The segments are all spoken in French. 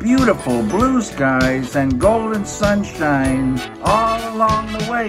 Beautiful blue skies and golden sunshine all along the way.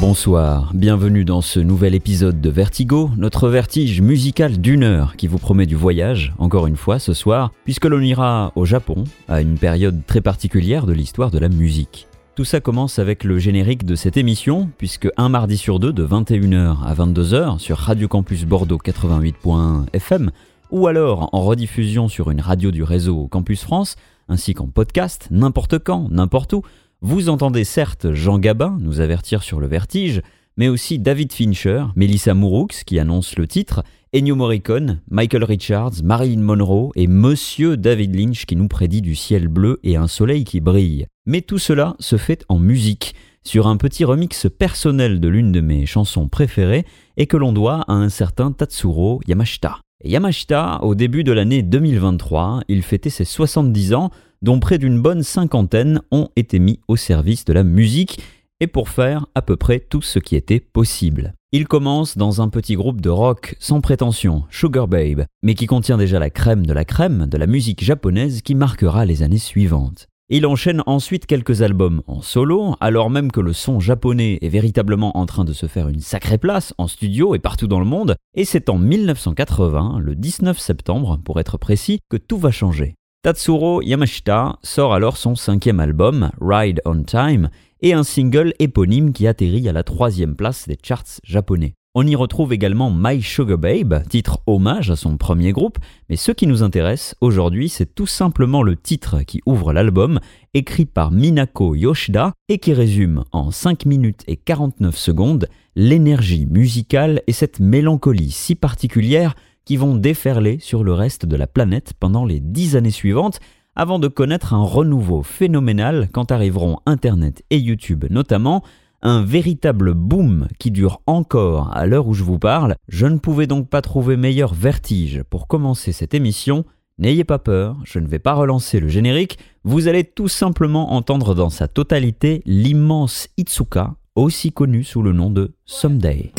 Bonsoir, bienvenue dans ce nouvel épisode de Vertigo, notre vertige musical d'une heure qui vous promet du voyage, encore une fois ce soir, puisque l'on ira au Japon, à une période très particulière de l'histoire de la musique. Tout ça commence avec le générique de cette émission, puisque un mardi sur deux, de 21h à 22h, sur Radio Campus Bordeaux 88.1 FM, ou alors en rediffusion sur une radio du réseau Campus France, ainsi qu'en podcast, n'importe quand, n'importe où, vous entendez certes Jean Gabin nous avertir sur le vertige, mais aussi David Fincher, Melissa Mouroux qui annonce le titre, Ennio Morricone, Michael Richards, Marilyn Monroe et Monsieur David Lynch qui nous prédit du ciel bleu et un soleil qui brille. Mais tout cela se fait en musique, sur un petit remix personnel de l'une de mes chansons préférées et que l'on doit à un certain Tatsuro Yamashita. Yamashita, au début de l'année 2023, il fêtait ses 70 ans, dont près d'une bonne cinquantaine ont été mis au service de la musique et pour faire à peu près tout ce qui était possible. Il commence dans un petit groupe de rock sans prétention, Sugar Babe, mais qui contient déjà la crème de la crème de la musique japonaise qui marquera les années suivantes. Il enchaîne ensuite quelques albums en solo, alors même que le son japonais est véritablement en train de se faire une sacrée place en studio et partout dans le monde, et c'est en 1980, le 19 septembre pour être précis, que tout va changer. Tatsuro Yamashita sort alors son cinquième album, Ride on Time, et un single éponyme qui atterrit à la troisième place des charts japonais. On y retrouve également My Sugar Babe, titre hommage à son premier groupe, mais ce qui nous intéresse aujourd'hui, c'est tout simplement le titre qui ouvre l'album, écrit par Minako Yoshida et qui résume en 5 minutes et 49 secondes l'énergie musicale et cette mélancolie si particulière qui vont déferler sur le reste de la planète pendant les dix années suivantes, avant de connaître un renouveau phénoménal quand arriveront Internet et YouTube notamment, un véritable boom qui dure encore à l'heure où je vous parle. Je ne pouvais donc pas trouver meilleur vertige pour commencer cette émission. N'ayez pas peur, je ne vais pas relancer le générique, vous allez tout simplement entendre dans sa totalité l'immense Itsuka, aussi connu sous le nom de Someday.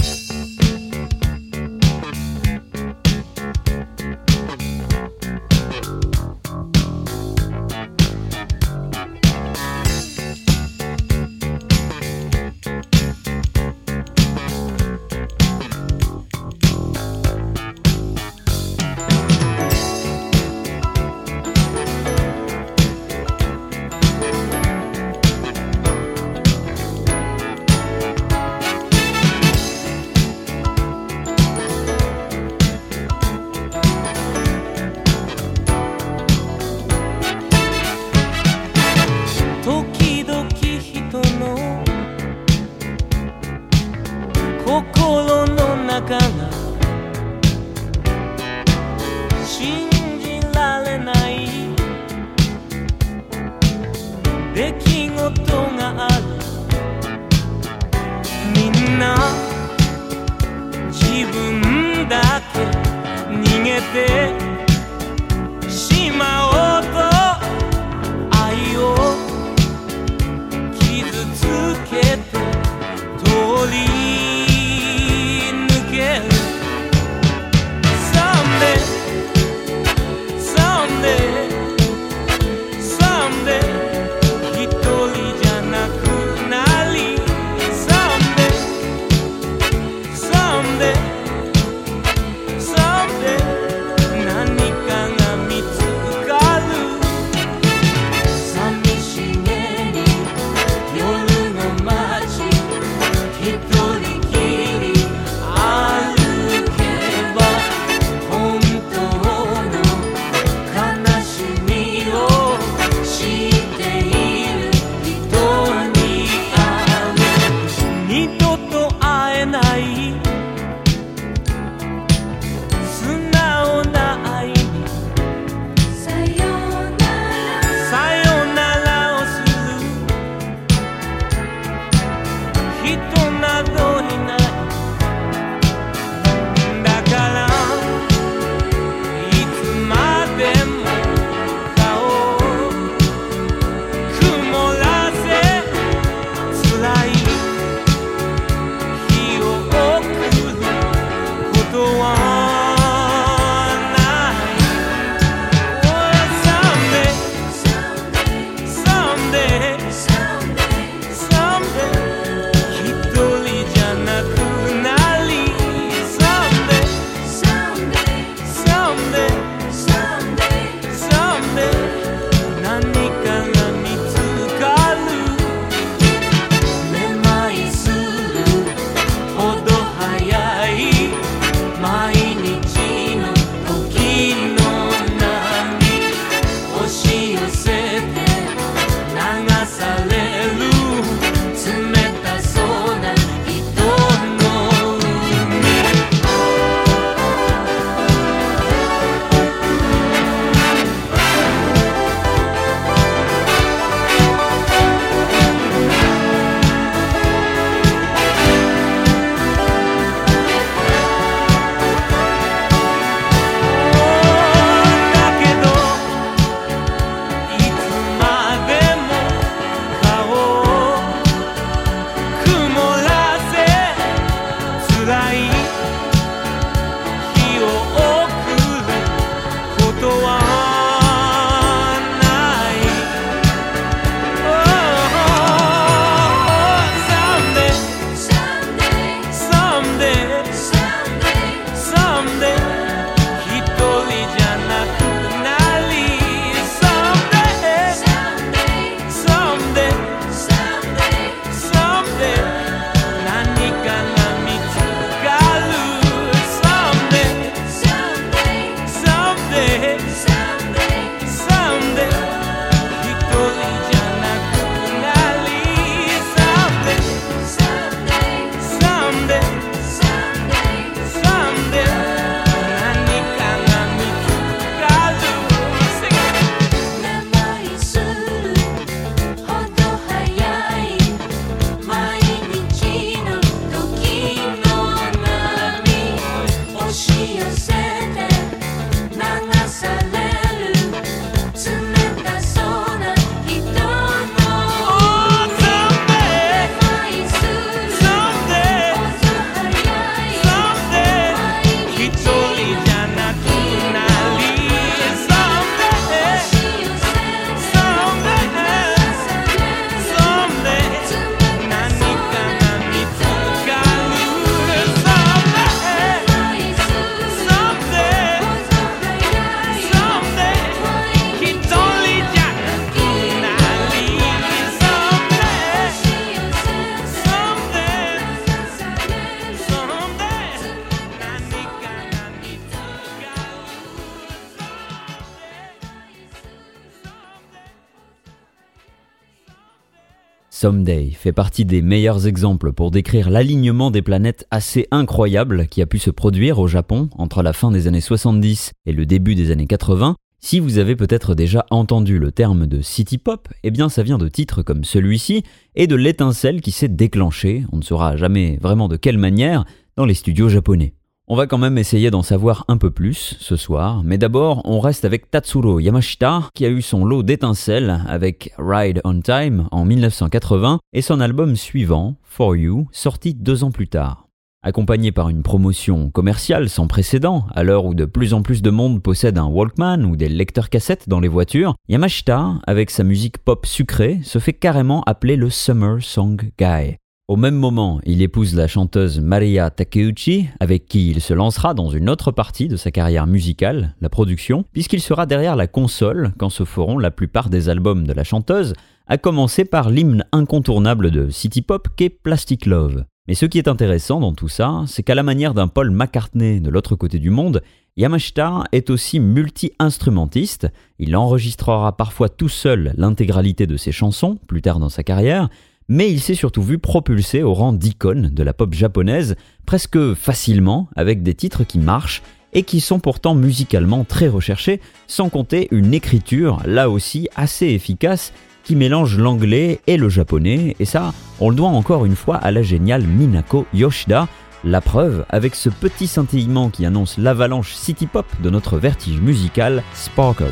Someday fait partie des meilleurs exemples pour décrire l'alignement des planètes assez incroyable qui a pu se produire au Japon entre la fin des années 70 et le début des années 80. Si vous avez peut-être déjà entendu le terme de city pop, eh bien ça vient de titres comme celui-ci et de l'étincelle qui s'est déclenchée, on ne saura jamais vraiment de quelle manière, dans les studios japonais. On va quand même essayer d'en savoir un peu plus ce soir, mais d'abord on reste avec Tatsuro Yamashita qui a eu son lot d'étincelles avec Ride on Time en 1980 et son album suivant, For You, sorti deux ans plus tard. Accompagné par une promotion commerciale sans précédent, à l'heure où de plus en plus de monde possède un Walkman ou des lecteurs cassettes dans les voitures, Yamashita, avec sa musique pop sucrée, se fait carrément appeler le Summer Song Guy. Au même moment, il épouse la chanteuse Maria Takeuchi, avec qui il se lancera dans une autre partie de sa carrière musicale, la production, puisqu'il sera derrière la console quand se feront la plupart des albums de la chanteuse, à commencer par l'hymne incontournable de City Pop qu'est Plastic Love. Mais ce qui est intéressant dans tout ça, c'est qu'à la manière d'un Paul McCartney de l'autre côté du monde, Yamashita est aussi multi-instrumentiste, il enregistrera parfois tout seul l'intégralité de ses chansons, plus tard dans sa carrière, mais il s'est surtout vu propulsé au rang d'icône de la pop japonaise, presque facilement, avec des titres qui marchent et qui sont pourtant musicalement très recherchés, sans compter une écriture là aussi assez efficace qui mélange l'anglais et le japonais, et ça, on le doit encore une fois à la géniale Minako Yoshida, la preuve avec ce petit scintillement qui annonce l'avalanche city pop de notre vertige musical Sparkle.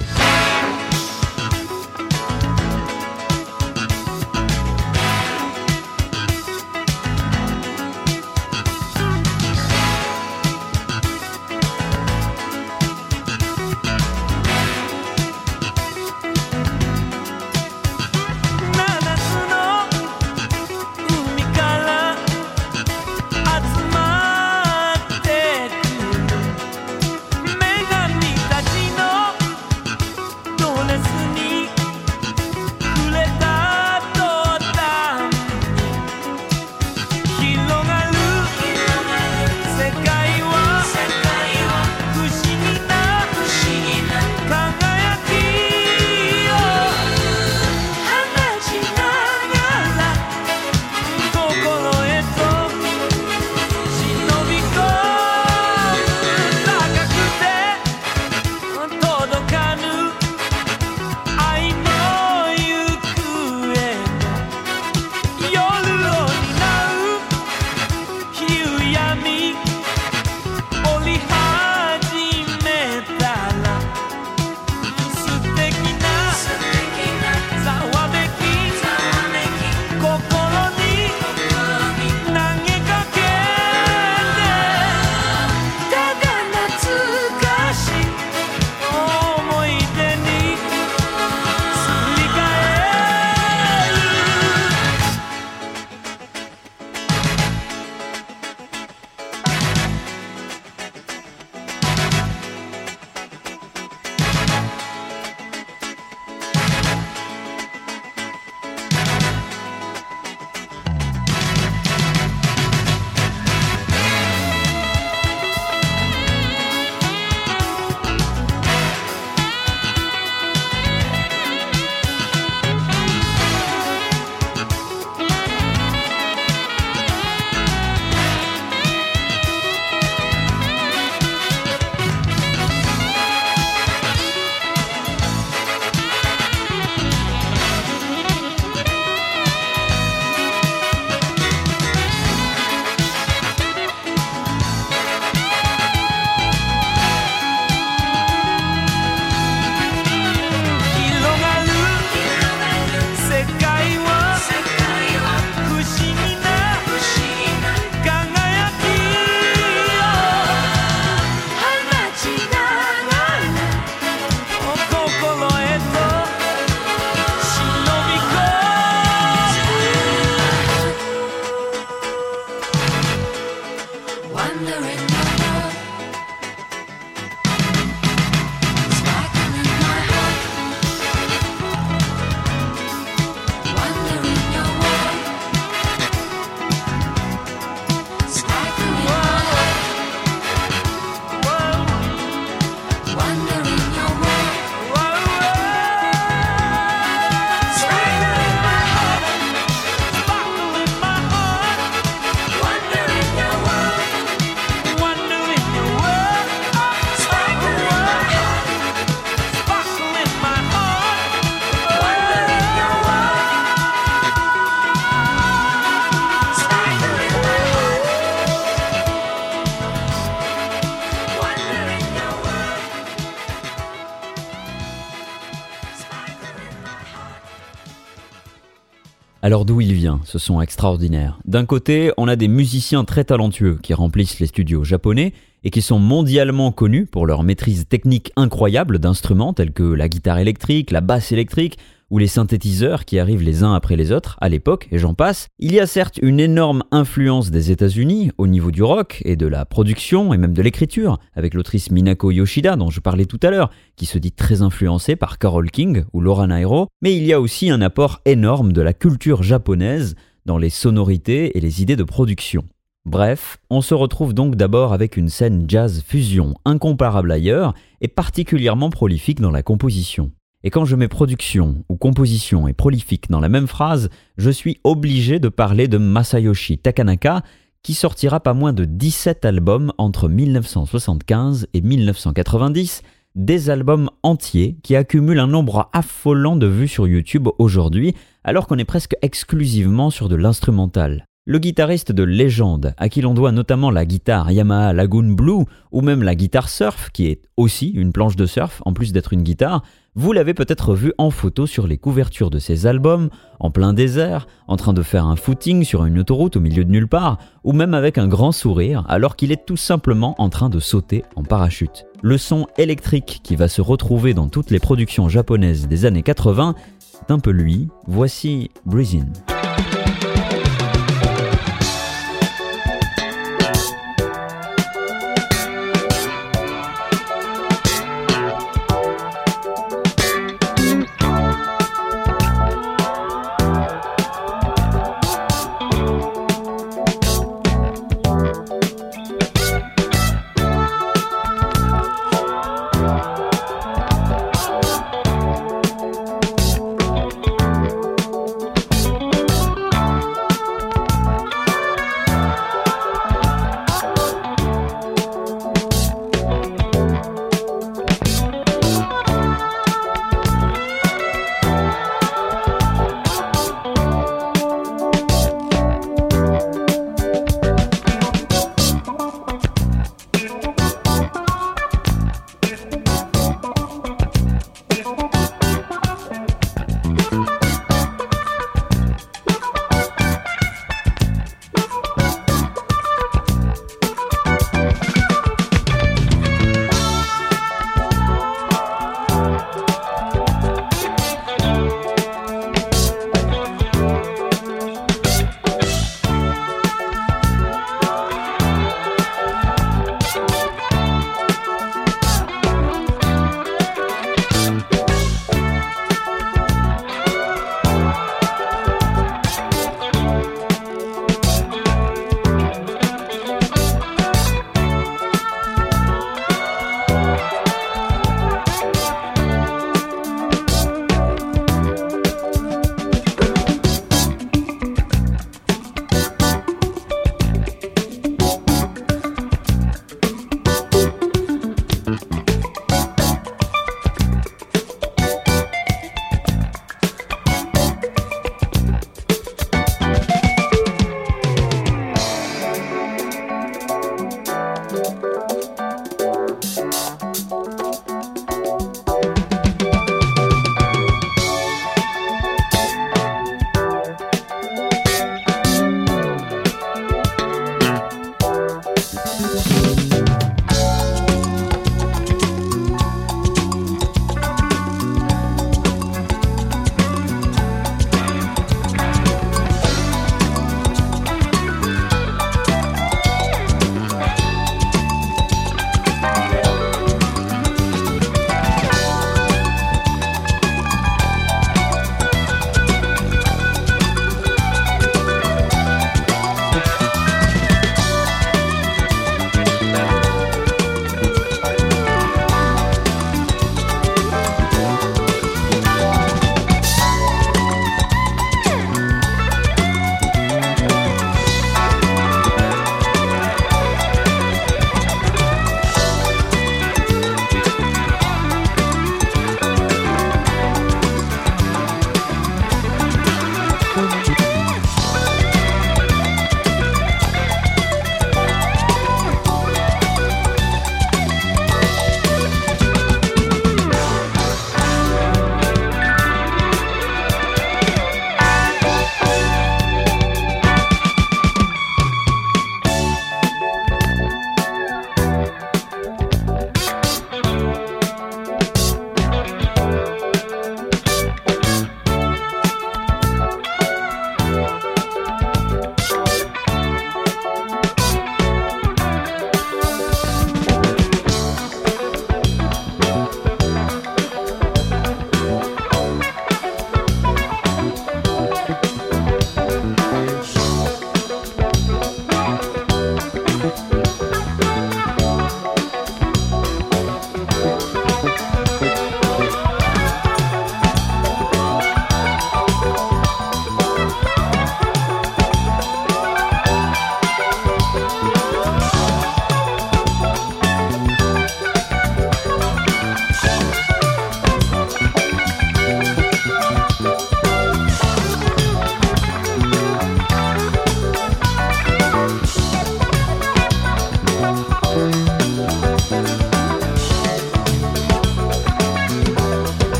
Alors d'où il vient, ce son extraordinaire? D'un côté, on a des musiciens très talentueux qui remplissent les studios japonais et qui sont mondialement connus pour leur maîtrise technique incroyable d'instruments tels que la guitare électrique, la basse électrique ou les synthétiseurs qui arrivent les uns après les autres à l'époque, et j'en passe, il y a certes une énorme influence des États-Unis au niveau du rock et de la production et même de l'écriture, avec l'autrice Minako Yoshida dont je parlais tout à l'heure, qui se dit très influencée par Carole King ou Laura Nairo, mais il y a aussi un apport énorme de la culture japonaise dans les sonorités et les idées de production. Bref, on se retrouve donc d'abord avec une scène jazz fusion incomparable ailleurs et particulièrement prolifique dans la composition. Et quand je mets production ou composition et prolifique dans la même phrase, je suis obligé de parler de Masayoshi Takanaka, qui sortira pas moins de 17 albums entre 1975 et 1990, des albums entiers qui accumulent un nombre affolant de vues sur YouTube aujourd'hui, alors qu'on est presque exclusivement sur de l'instrumental. Le guitariste de légende, à qui l'on doit notamment la guitare Yamaha Lagoon Blue ou même la guitare surf, qui est aussi une planche de surf en plus d'être une guitare, vous l'avez peut-être vu en photo sur les couvertures de ses albums, en plein désert, en train de faire un footing sur une autoroute au milieu de nulle part, ou même avec un grand sourire alors qu'il est tout simplement en train de sauter en parachute. Le son électrique qui va se retrouver dans toutes les productions japonaises des années 80, c'est un peu lui, voici Breezin'.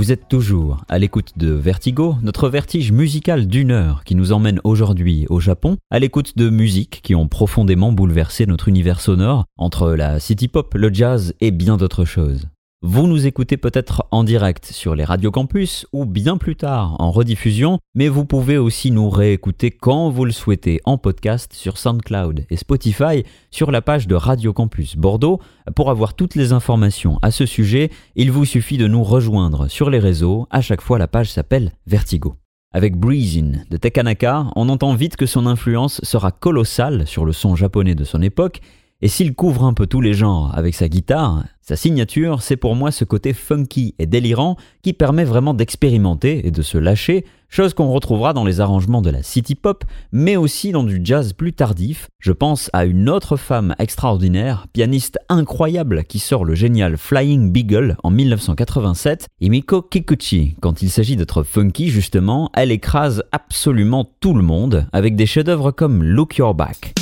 Vous êtes toujours à l'écoute de Vertigo, notre vertige musical d'une heure qui nous emmène aujourd'hui au Japon, à l'écoute de musiques qui ont profondément bouleversé notre univers sonore, entre la city pop, le jazz et bien d'autres choses. Vous nous écoutez peut-être en direct sur les radios campus ou bien plus tard en rediffusion, mais vous pouvez aussi nous réécouter quand vous le souhaitez en podcast sur SoundCloud et Spotify sur la page de Radio Campus Bordeaux. Pour avoir toutes les informations à ce sujet, il vous suffit de nous rejoindre sur les réseaux. À chaque fois, la page s'appelle Vertigo. Avec Breezing de Tekanaka, on entend vite que son influence sera colossale sur le son japonais de son époque et s'il couvre un peu tous les genres avec sa guitare, sa signature, c'est pour moi ce côté funky et délirant qui permet vraiment d'expérimenter et de se lâcher, chose qu'on retrouvera dans les arrangements de la city pop, mais aussi dans du jazz plus tardif. Je pense à une autre femme extraordinaire, pianiste incroyable qui sort le génial Flying Beagle en 1987, Imiko Kikuchi. Quand il s'agit d'être funky, justement, elle écrase absolument tout le monde avec des chefs-d'œuvre comme Look Your Back.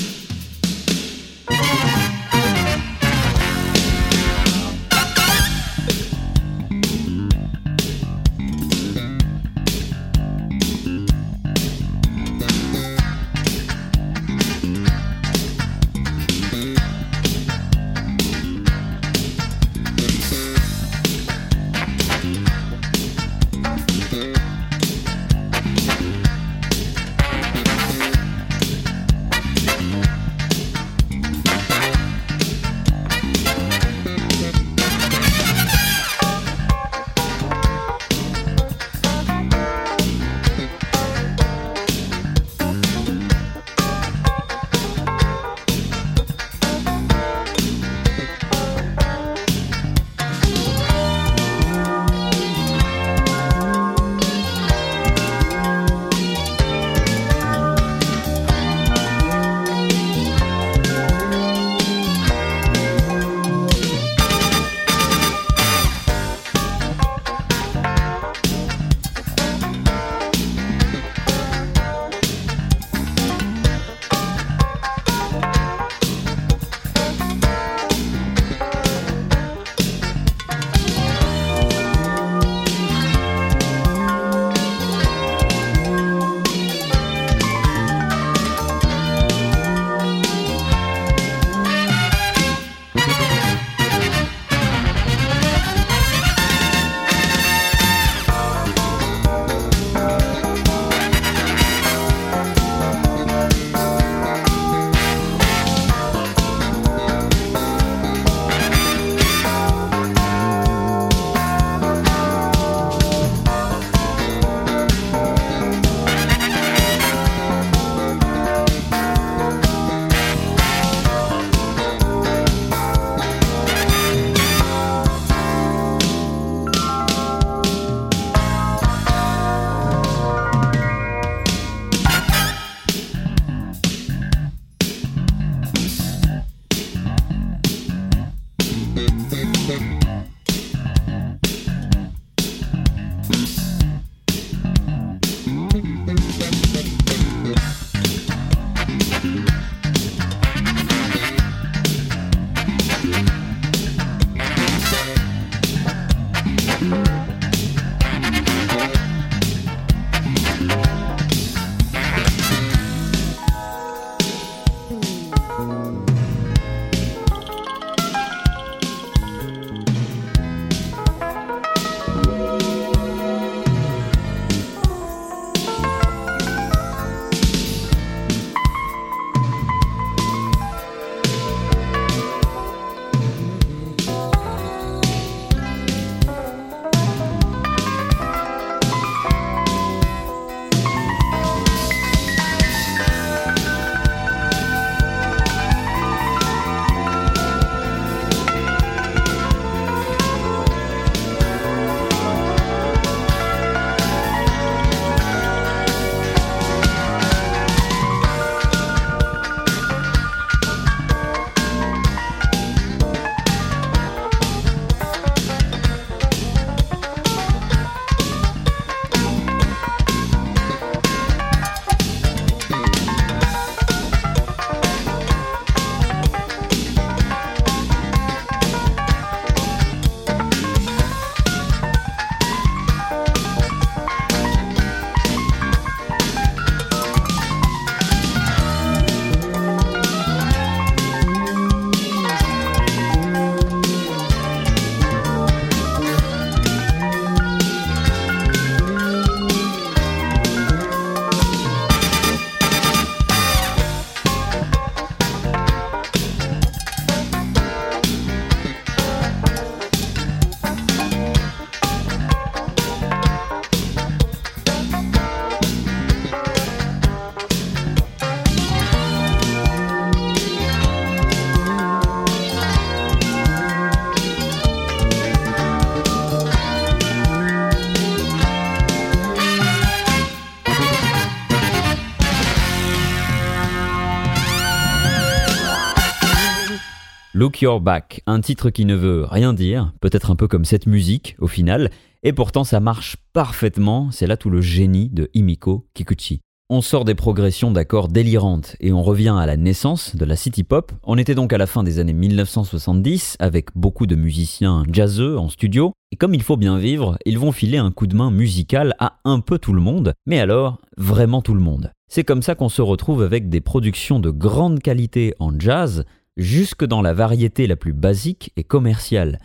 Your Back, un titre qui ne veut rien dire, peut-être un peu comme cette musique au final, et pourtant ça marche parfaitement, c'est là tout le génie de Himiko Kikuchi. On sort des progressions d'accords délirantes et on revient à la naissance de la city pop. On était donc à la fin des années 1970 avec beaucoup de musiciens jazzeux en studio et comme il faut bien vivre, ils vont filer un coup de main musical à un peu tout le monde, mais alors vraiment tout le monde. C'est comme ça qu'on se retrouve avec des productions de grande qualité en jazz, jusque dans la variété la plus basique et commerciale.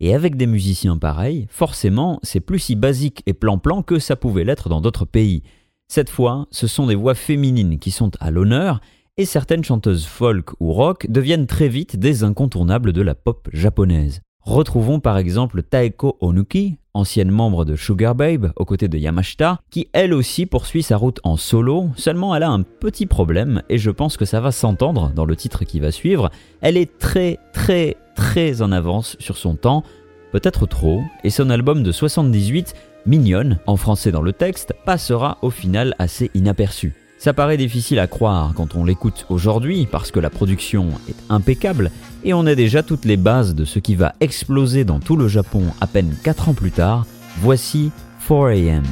Et avec des musiciens pareils, forcément, c'est plus si basique et plan-plan que ça pouvait l'être dans d'autres pays. Cette fois, ce sont des voix féminines qui sont à l'honneur, et certaines chanteuses folk ou rock deviennent très vite des incontournables de la pop japonaise. Retrouvons par exemple Taeko Onuki, ancienne membre de Sugar Babe aux côtés de Yamashita, qui elle aussi poursuit sa route en solo, seulement elle a un petit problème, et je pense que ça va s'entendre dans le titre qui va suivre, elle est très très très en avance sur son temps, peut-être trop, et son album de 78 mignonne, en français dans le texte, passera au final assez inaperçu. Ça paraît difficile à croire quand on l'écoute aujourd'hui parce que la production est impeccable et on a déjà toutes les bases de ce qui va exploser dans tout le Japon à peine 4 ans plus tard. Voici 4am.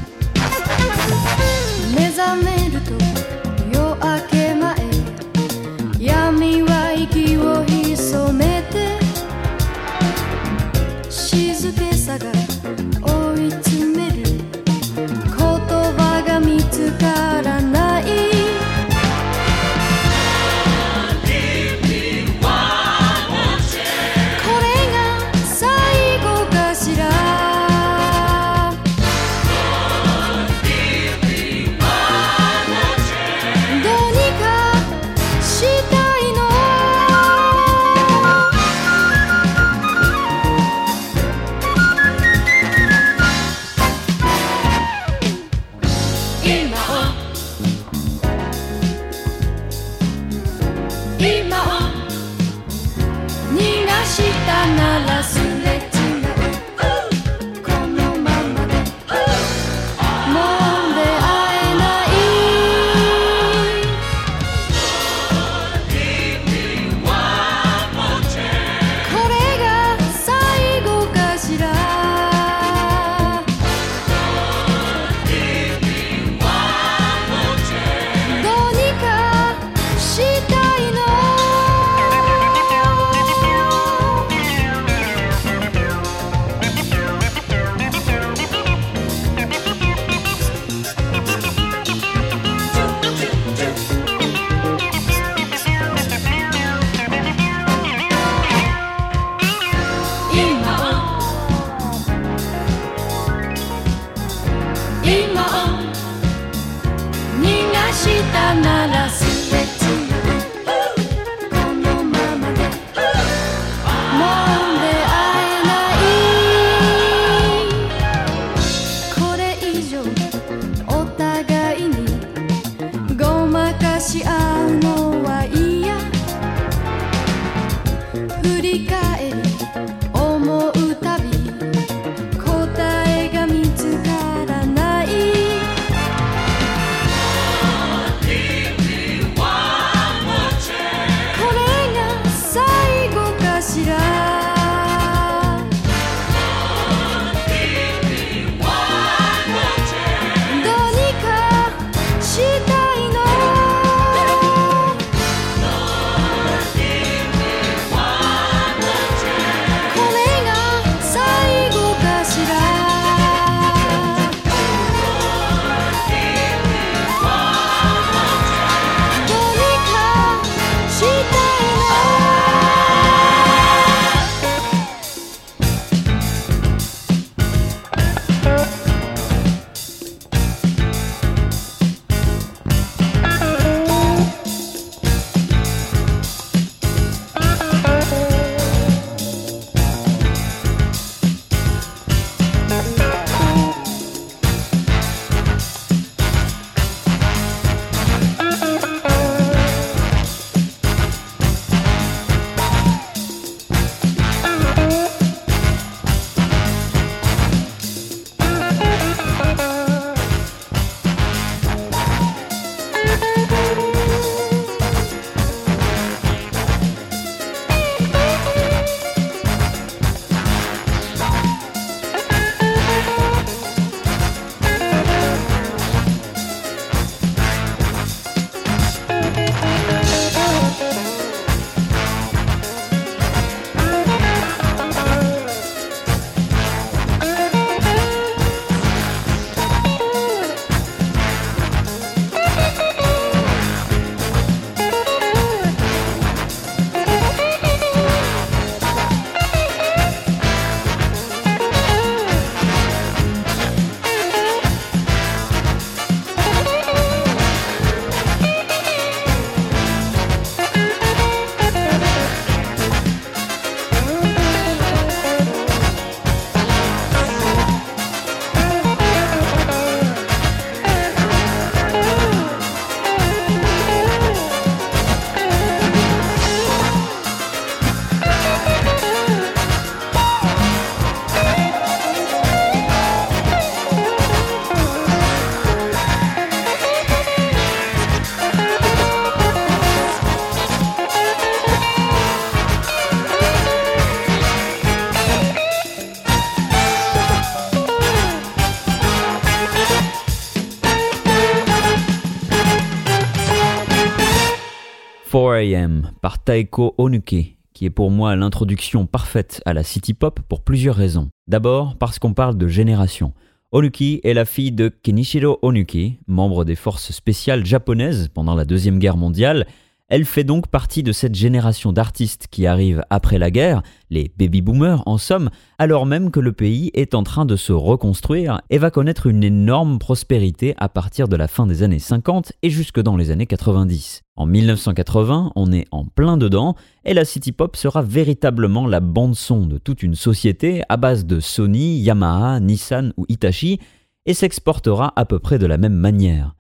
4am par Taeko Onuki, qui est pour moi l'introduction parfaite à la city pop pour plusieurs raisons. D'abord parce qu'on parle de génération. Onuki est la fille de Kenichiro Onuki, membre des forces spéciales japonaises pendant la Deuxième Guerre mondiale, elle fait donc partie de cette génération d'artistes qui arrivent après la guerre, les baby boomers en somme, alors même que le pays est en train de se reconstruire et va connaître une énorme prospérité à partir de la fin des années 50 et jusque dans les années 90. En 1980, on est en plein dedans et la city pop sera véritablement la bande son de toute une société à base de Sony, Yamaha, Nissan ou Hitachi et s'exportera à peu près de la même manière.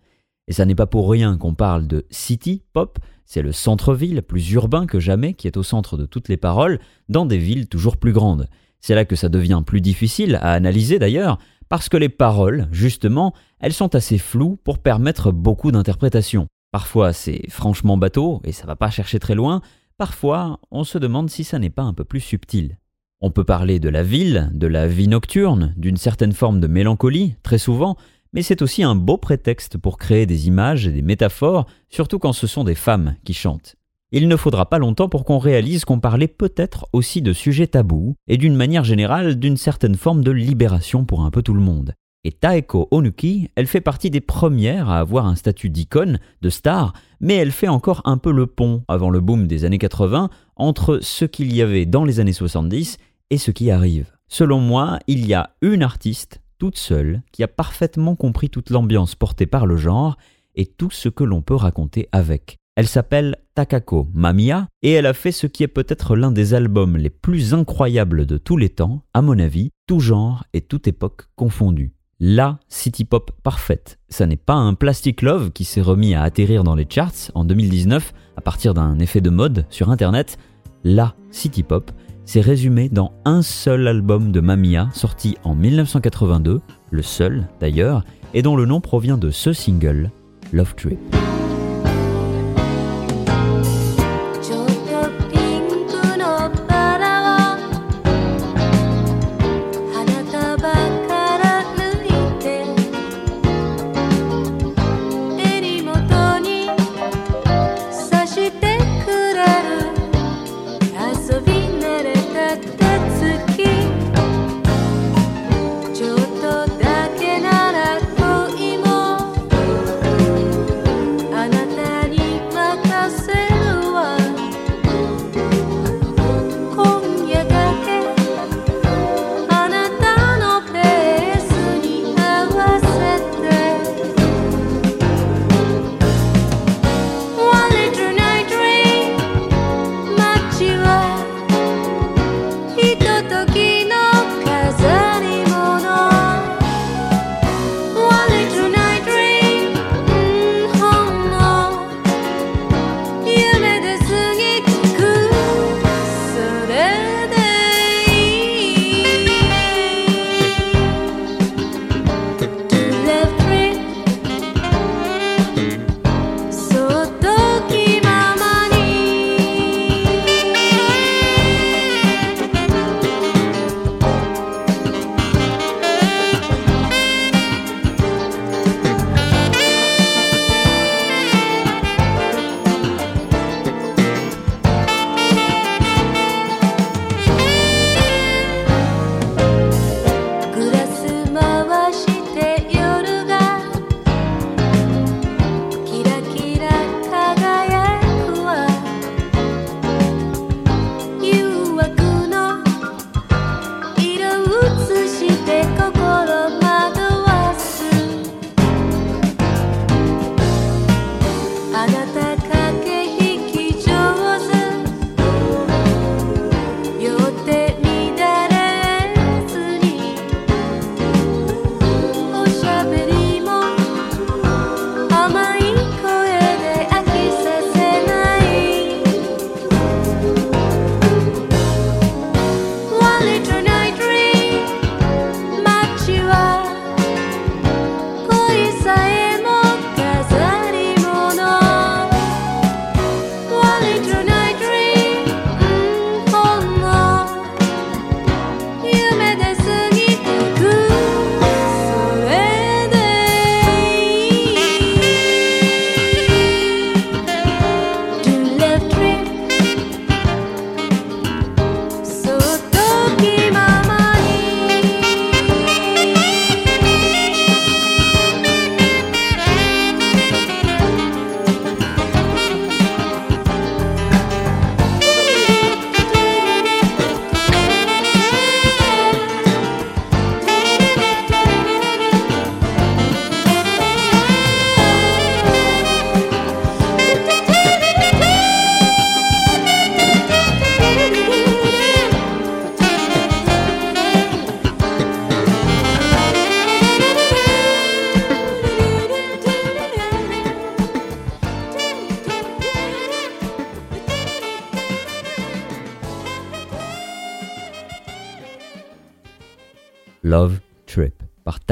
Et ça n'est pas pour rien qu'on parle de city pop, c'est le centre-ville, plus urbain que jamais, qui est au centre de toutes les paroles, dans des villes toujours plus grandes. C'est là que ça devient plus difficile à analyser d'ailleurs, parce que les paroles, justement, elles sont assez floues pour permettre beaucoup d'interprétations. Parfois c'est franchement bateau, et ça va pas chercher très loin, parfois on se demande si ça n'est pas un peu plus subtil. On peut parler de la ville, de la vie nocturne, d'une certaine forme de mélancolie, très souvent, mais c'est aussi un beau prétexte pour créer des images et des métaphores, surtout quand ce sont des femmes qui chantent. Il ne faudra pas longtemps pour qu'on réalise qu'on parlait peut-être aussi de sujets tabous, et d'une manière générale d'une certaine forme de libération pour un peu tout le monde. Et Taeko Onuki, elle fait partie des premières à avoir un statut d'icône, de star, mais elle fait encore un peu le pont, avant le boom des années 80, entre ce qu'il y avait dans les années 70 et ce qui arrive. Selon moi, il y a une artiste toute seule, qui a parfaitement compris toute l'ambiance portée par le genre et tout ce que l'on peut raconter avec. Elle s'appelle Takako Mamiya et elle a fait ce qui est peut-être l'un des albums les plus incroyables de tous les temps, à mon avis, tout genre et toute époque confondue. La city pop parfaite. Ça n'est pas un Plastic Love qui s'est remis à atterrir dans les charts en 2019 à partir d'un effet de mode sur internet. La city pop, c'est résumé dans un seul album de Mamia sorti en 1982, le seul d'ailleurs, et dont le nom provient de ce single, Love Trip.「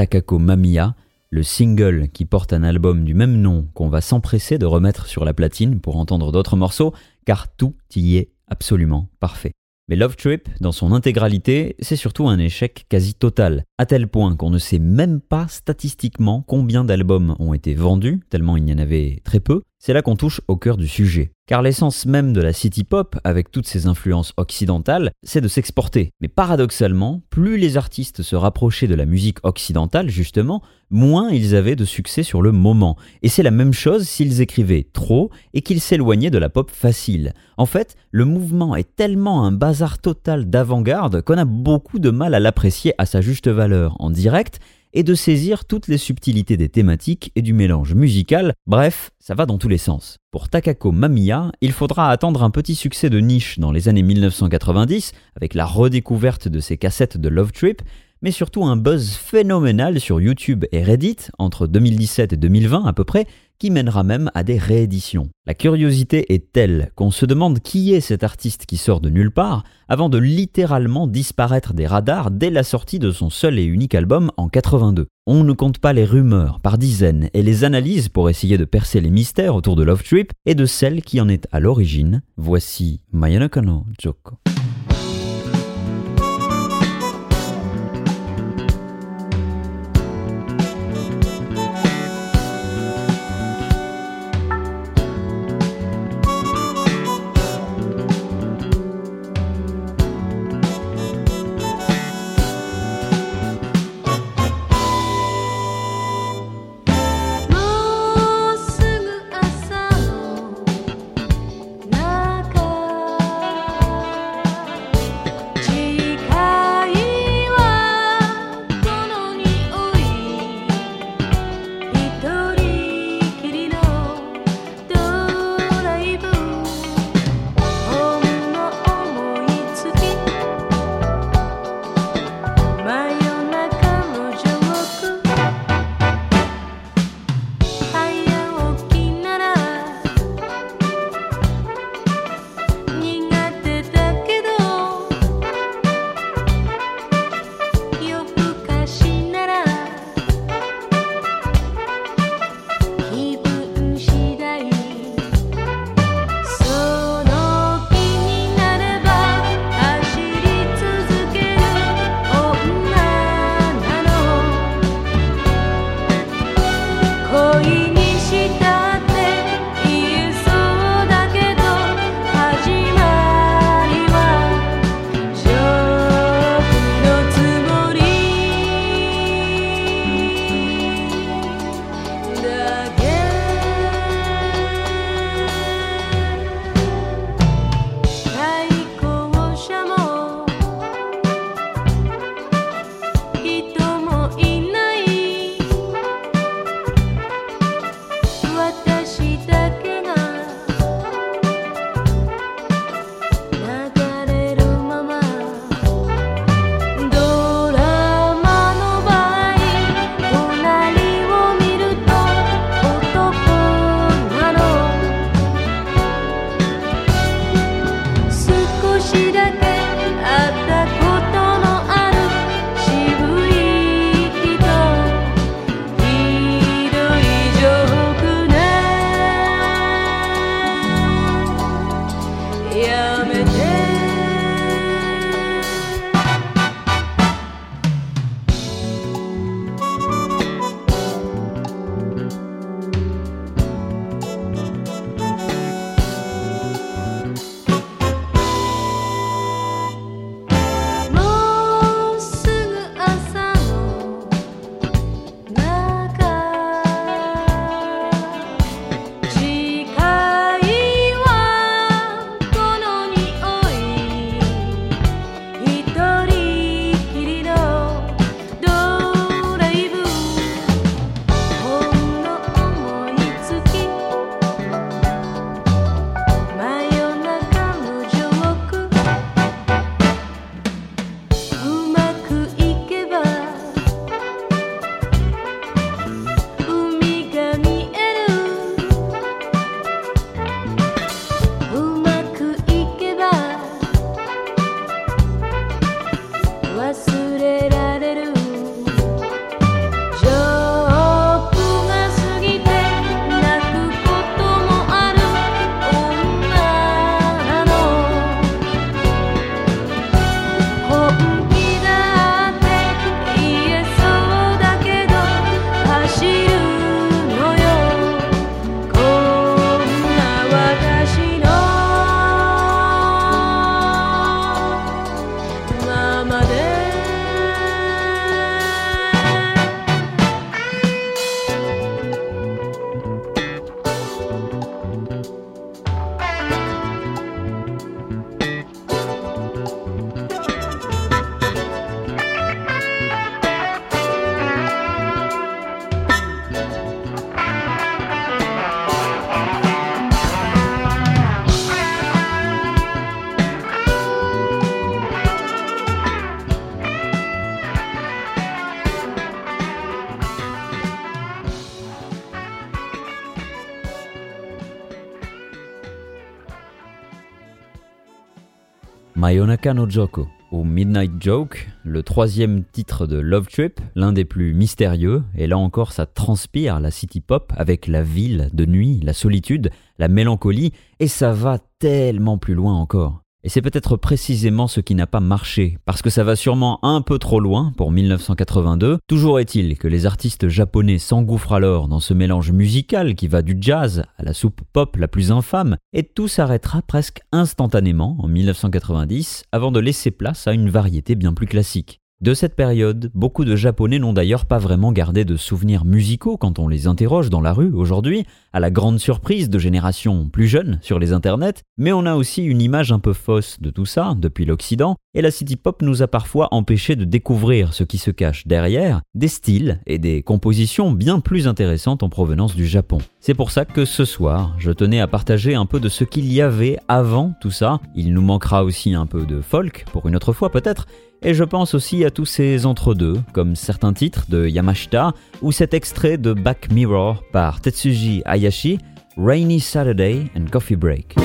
Takako Mamiya, le single qui porte un album du même nom qu'on va s'empresser de remettre sur la platine pour entendre d'autres morceaux, car tout y est absolument parfait. Mais Love Trip, dans son intégralité, c'est surtout un échec quasi total, à tel point qu'on ne sait même pas statistiquement combien d'albums ont été vendus, tellement il y en avait très peu, c'est là qu'on touche au cœur du sujet. Car l'essence même de la city pop, avec toutes ses influences occidentales, c'est de s'exporter. Mais paradoxalement, plus les artistes se rapprochaient de la musique occidentale, justement, moins ils avaient de succès sur le moment. Et c'est la même chose s'ils écrivaient trop et qu'ils s'éloignaient de la pop facile. En fait, le mouvement est tellement un bazar total d'avant-garde qu'on a beaucoup de mal à l'apprécier à sa juste valeur en direct, et de saisir toutes les subtilités des thématiques et du mélange musical, bref, ça va dans tous les sens. Pour Takako Mamiya, il faudra attendre un petit succès de niche dans les années 1990, avec la redécouverte de ses cassettes de Love Trip, mais surtout un buzz phénoménal sur YouTube et Reddit entre 2017 et 2020 à peu près, qui mènera même à des rééditions. La curiosité est telle qu'on se demande qui est cet artiste qui sort de nulle part avant de littéralement disparaître des radars dès la sortie de son seul et unique album en 82. On ne compte pas les rumeurs par dizaines et les analyses pour essayer de percer les mystères autour de Love Trip et de celle qui en est à l'origine. Voici Mayanaka no Joko. Mayonaka no Joko ou Midnight Joke, le troisième titre de Love Trip, l'un des plus mystérieux, et là encore ça transpire la city pop avec la ville de nuit, la solitude, la mélancolie, et ça va tellement plus loin encore. Et c'est peut-être précisément ce qui n'a pas marché, parce que ça va sûrement un peu trop loin pour 1982. Toujours est-il que les artistes japonais s'engouffrent alors dans ce mélange musical qui va du jazz à la soupe pop la plus infâme, et tout s'arrêtera presque instantanément en 1990 avant de laisser place à une variété bien plus classique. De cette période, beaucoup de Japonais n'ont d'ailleurs pas vraiment gardé de souvenirs musicaux quand on les interroge dans la rue aujourd'hui, à la grande surprise de générations plus jeunes sur les internets, mais on a aussi une image un peu fausse de tout ça depuis l'Occident, et la city pop nous a parfois empêché de découvrir ce qui se cache derrière, des styles et des compositions bien plus intéressantes en provenance du Japon. C'est pour ça que ce soir, je tenais à partager un peu de ce qu'il y avait avant tout ça. Il nous manquera aussi un peu de folk, pour une autre fois peut-être, et je pense aussi à tous ces entre-deux, comme certains titres de Yamashita ou cet extrait de Back Mirror par Tetsuji Hayashi, Rainy Saturday and Coffee Break.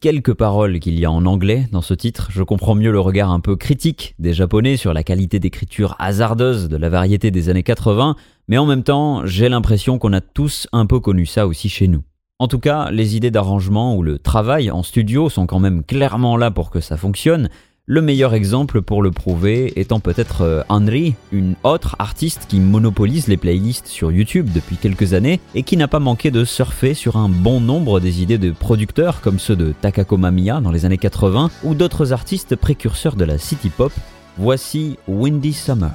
Quelques paroles qu'il y a en anglais dans ce titre, je comprends mieux le regard un peu critique des Japonais sur la qualité d'écriture hasardeuse de la variété des années 80, mais en même temps, j'ai l'impression qu'on a tous un peu connu ça aussi chez nous. En tout cas, les idées d'arrangement ou le travail en studio sont quand même clairement là pour que ça fonctionne, le meilleur exemple pour le prouver étant peut-être euh, Henry, une autre artiste qui monopolise les playlists sur YouTube depuis quelques années et qui n'a pas manqué de surfer sur un bon nombre des idées de producteurs comme ceux de Takako Mamiya dans les années 80 ou d'autres artistes précurseurs de la city pop. Voici Windy Summer.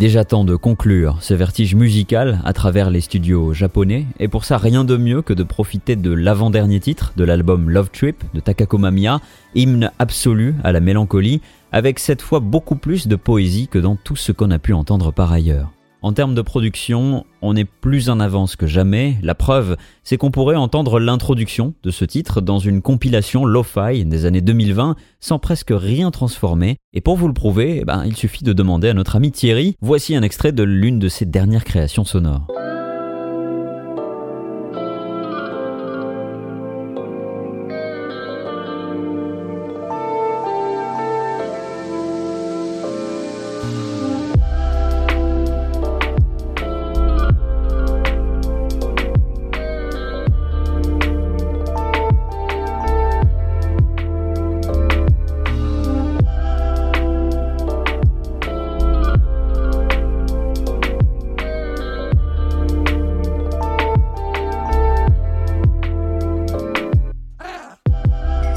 Déjà temps de conclure ce vertige musical à travers les studios japonais, et pour ça rien de mieux que de profiter de l'avant-dernier titre de l'album Love Trip de Takako Mamiya, hymne absolu à la mélancolie, avec cette fois beaucoup plus de poésie que dans tout ce qu'on a pu entendre par ailleurs. En termes de production, on est plus en avance que jamais. La preuve, c'est qu'on pourrait entendre l'introduction de ce titre dans une compilation lo-fi des années 2020 sans presque rien transformer. Et pour vous le prouver, eh ben, il suffit de demander à notre ami Thierry. Voici un extrait de l'une de ses dernières créations sonores.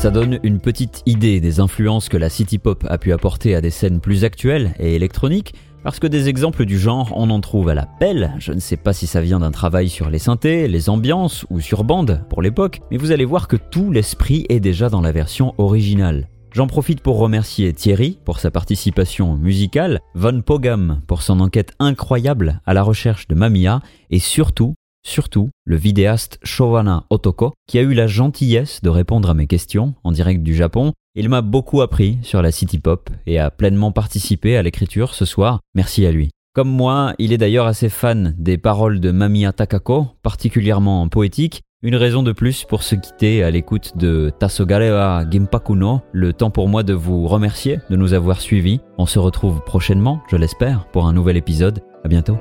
Ça donne une petite idée des influences que la city pop a pu apporter à des scènes plus actuelles et électroniques, parce que des exemples du genre, on en trouve à la pelle. Je ne sais pas si ça vient d'un travail sur les synthés, les ambiances ou sur bande pour l'époque, mais vous allez voir que tout l'esprit est déjà dans la version originale. J'en profite pour remercier Thierry pour sa participation musicale, Von Pogam pour son enquête incroyable à la recherche de Mamiya et surtout, surtout le vidéaste Showana Otoko qui a eu la gentillesse de répondre à mes questions en direct du Japon. Il m'a beaucoup appris sur la city pop et a pleinement participé à l'écriture ce soir. Merci à lui. Comme moi, il est d'ailleurs assez fan des paroles de Mamiya Takako, particulièrement poétiques, une raison de plus pour se quitter à l'écoute de Tasogarewa Gimpakuno. Le temps pour moi de vous remercier de nous avoir suivis. On se retrouve prochainement, je l'espère, pour un nouvel épisode. À bientôt.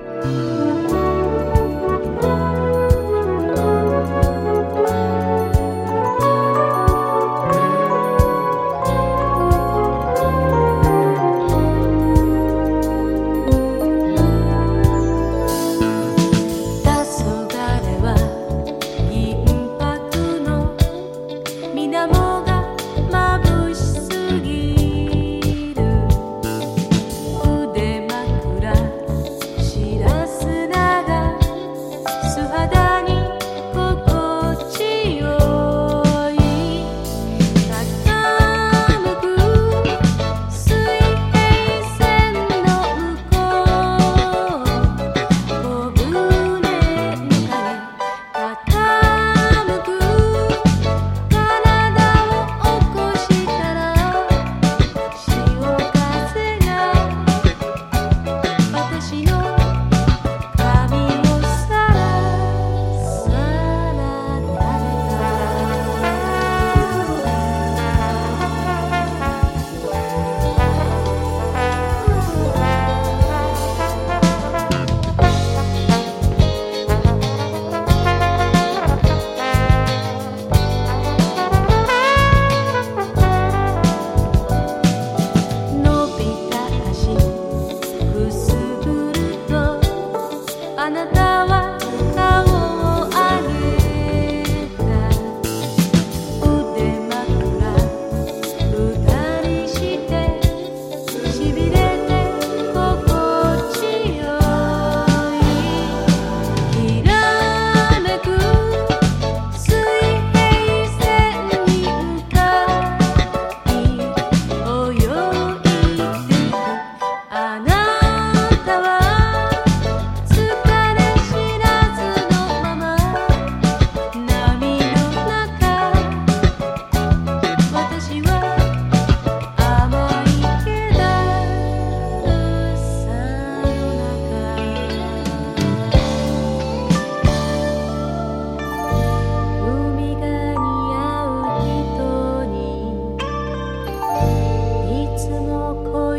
の声